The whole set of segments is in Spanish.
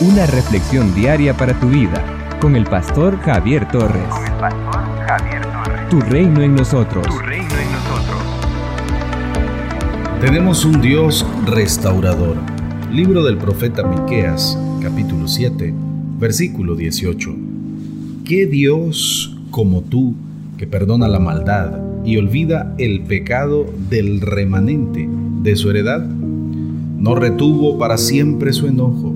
Una reflexión diaria para tu vida con el pastor Javier Torres. Con el pastor Javier Torres. Tu reino en nosotros. Tu reino en nosotros. Tenemos un Dios restaurador. Libro del profeta Miqueas, capítulo 7, versículo 18. ¿Qué Dios como tú que perdona la maldad y olvida el pecado del remanente de su heredad? No retuvo para siempre su enojo,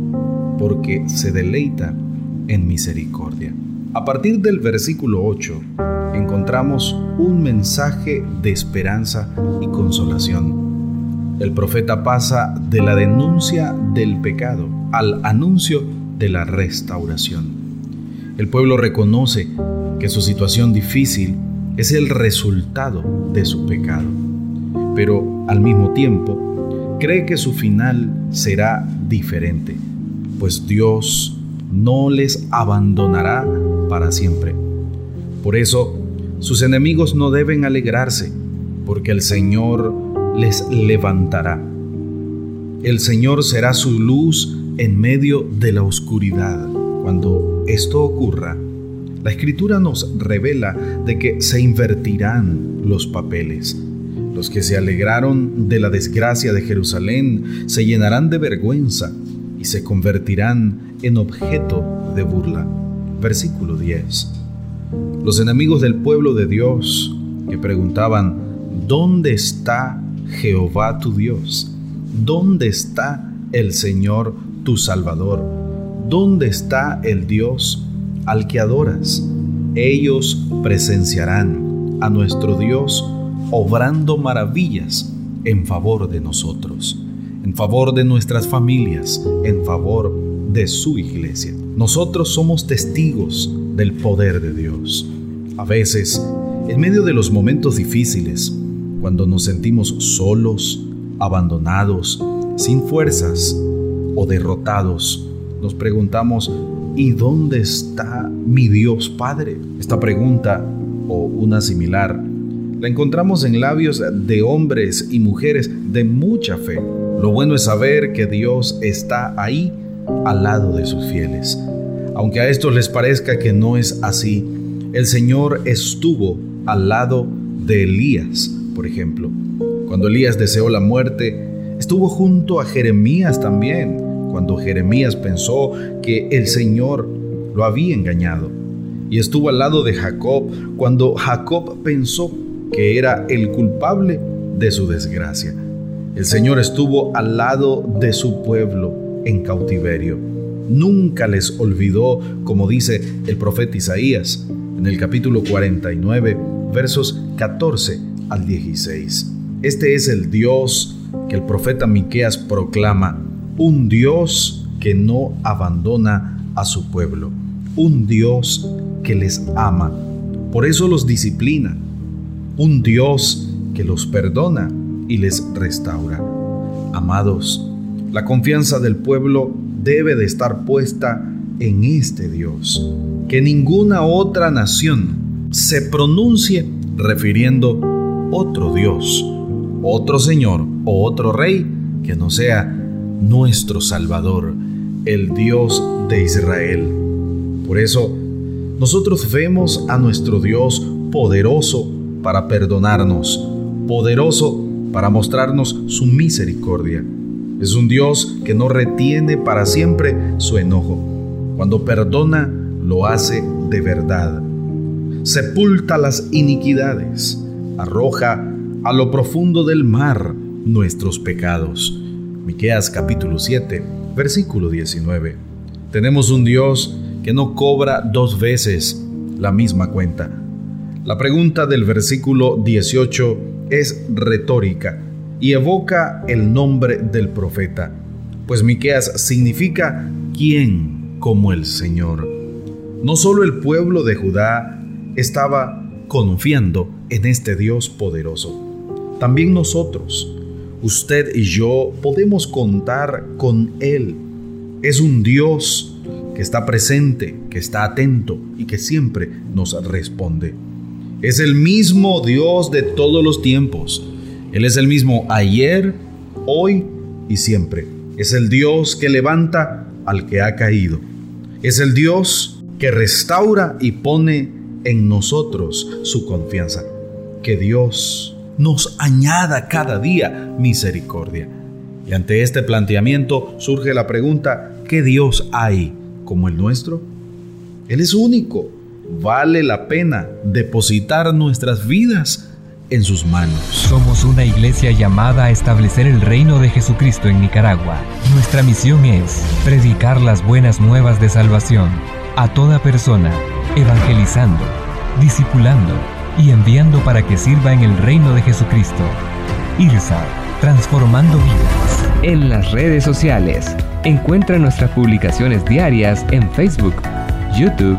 porque se deleita en misericordia. A partir del versículo 8 encontramos un mensaje de esperanza y consolación. El profeta pasa de la denuncia del pecado al anuncio de la restauración. El pueblo reconoce que su situación difícil es el resultado de su pecado, pero al mismo tiempo cree que su final será diferente, pues Dios no les abandonará para siempre. Por eso, sus enemigos no deben alegrarse, porque el Señor les levantará. El Señor será su luz en medio de la oscuridad. Cuando esto ocurra, la escritura nos revela de que se invertirán los papeles. Los que se alegraron de la desgracia de Jerusalén se llenarán de vergüenza se convertirán en objeto de burla. Versículo 10. Los enemigos del pueblo de Dios que preguntaban, ¿dónde está Jehová tu Dios? ¿Dónde está el Señor tu Salvador? ¿Dónde está el Dios al que adoras? Ellos presenciarán a nuestro Dios obrando maravillas en favor de nosotros, en favor de nuestras familias, en favor de su iglesia. Nosotros somos testigos del poder de Dios. A veces, en medio de los momentos difíciles, cuando nos sentimos solos, abandonados, sin fuerzas o derrotados, nos preguntamos, ¿y dónde está mi Dios Padre? Esta pregunta, o una similar, la encontramos en labios de hombres y mujeres de mucha fe. Lo bueno es saber que Dios está ahí al lado de sus fieles. Aunque a estos les parezca que no es así, el Señor estuvo al lado de Elías, por ejemplo. Cuando Elías deseó la muerte, estuvo junto a Jeremías también, cuando Jeremías pensó que el Señor lo había engañado. Y estuvo al lado de Jacob cuando Jacob pensó que era el culpable de su desgracia. El Señor estuvo al lado de su pueblo en cautiverio. Nunca les olvidó, como dice el profeta Isaías en el capítulo 49, versos 14 al 16. Este es el Dios que el profeta Miqueas proclama, un Dios que no abandona a su pueblo, un Dios que les ama, por eso los disciplina, un Dios que los perdona y les restaura. Amados, la confianza del pueblo debe de estar puesta en este Dios, que ninguna otra nación se pronuncie refiriendo otro Dios, otro Señor o otro Rey que no sea nuestro Salvador, el Dios de Israel. Por eso, nosotros vemos a nuestro Dios poderoso para perdonarnos, poderoso para mostrarnos su misericordia. Es un Dios que no retiene para siempre su enojo. Cuando perdona, lo hace de verdad. Sepulta las iniquidades, arroja a lo profundo del mar nuestros pecados. Miqueas capítulo 7, versículo 19. Tenemos un Dios que no cobra dos veces la misma cuenta. La pregunta del versículo 18 es retórica y evoca el nombre del profeta, pues Miqueas significa quién como el Señor. No solo el pueblo de Judá estaba confiando en este Dios poderoso, también nosotros, usted y yo, podemos contar con Él. Es un Dios que está presente, que está atento y que siempre nos responde. Es el mismo Dios de todos los tiempos. Él es el mismo ayer, hoy y siempre. Es el Dios que levanta al que ha caído. Es el Dios que restaura y pone en nosotros su confianza. Que Dios nos añada cada día misericordia. Y ante este planteamiento surge la pregunta, ¿qué Dios hay como el nuestro? Él es único. Vale la pena depositar nuestras vidas en sus manos. Somos una iglesia llamada a establecer el reino de Jesucristo en Nicaragua. Nuestra misión es predicar las buenas nuevas de salvación a toda persona, evangelizando, discipulando y enviando para que sirva en el reino de Jesucristo. IRSA, transformando vidas. En las redes sociales, encuentra nuestras publicaciones diarias en Facebook, YouTube,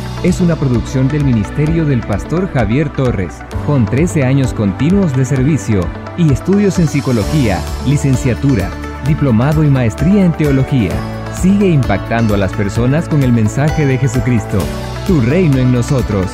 es una producción del Ministerio del Pastor Javier Torres, con 13 años continuos de servicio y estudios en psicología, licenciatura, diplomado y maestría en teología. Sigue impactando a las personas con el mensaje de Jesucristo. Tu reino en nosotros.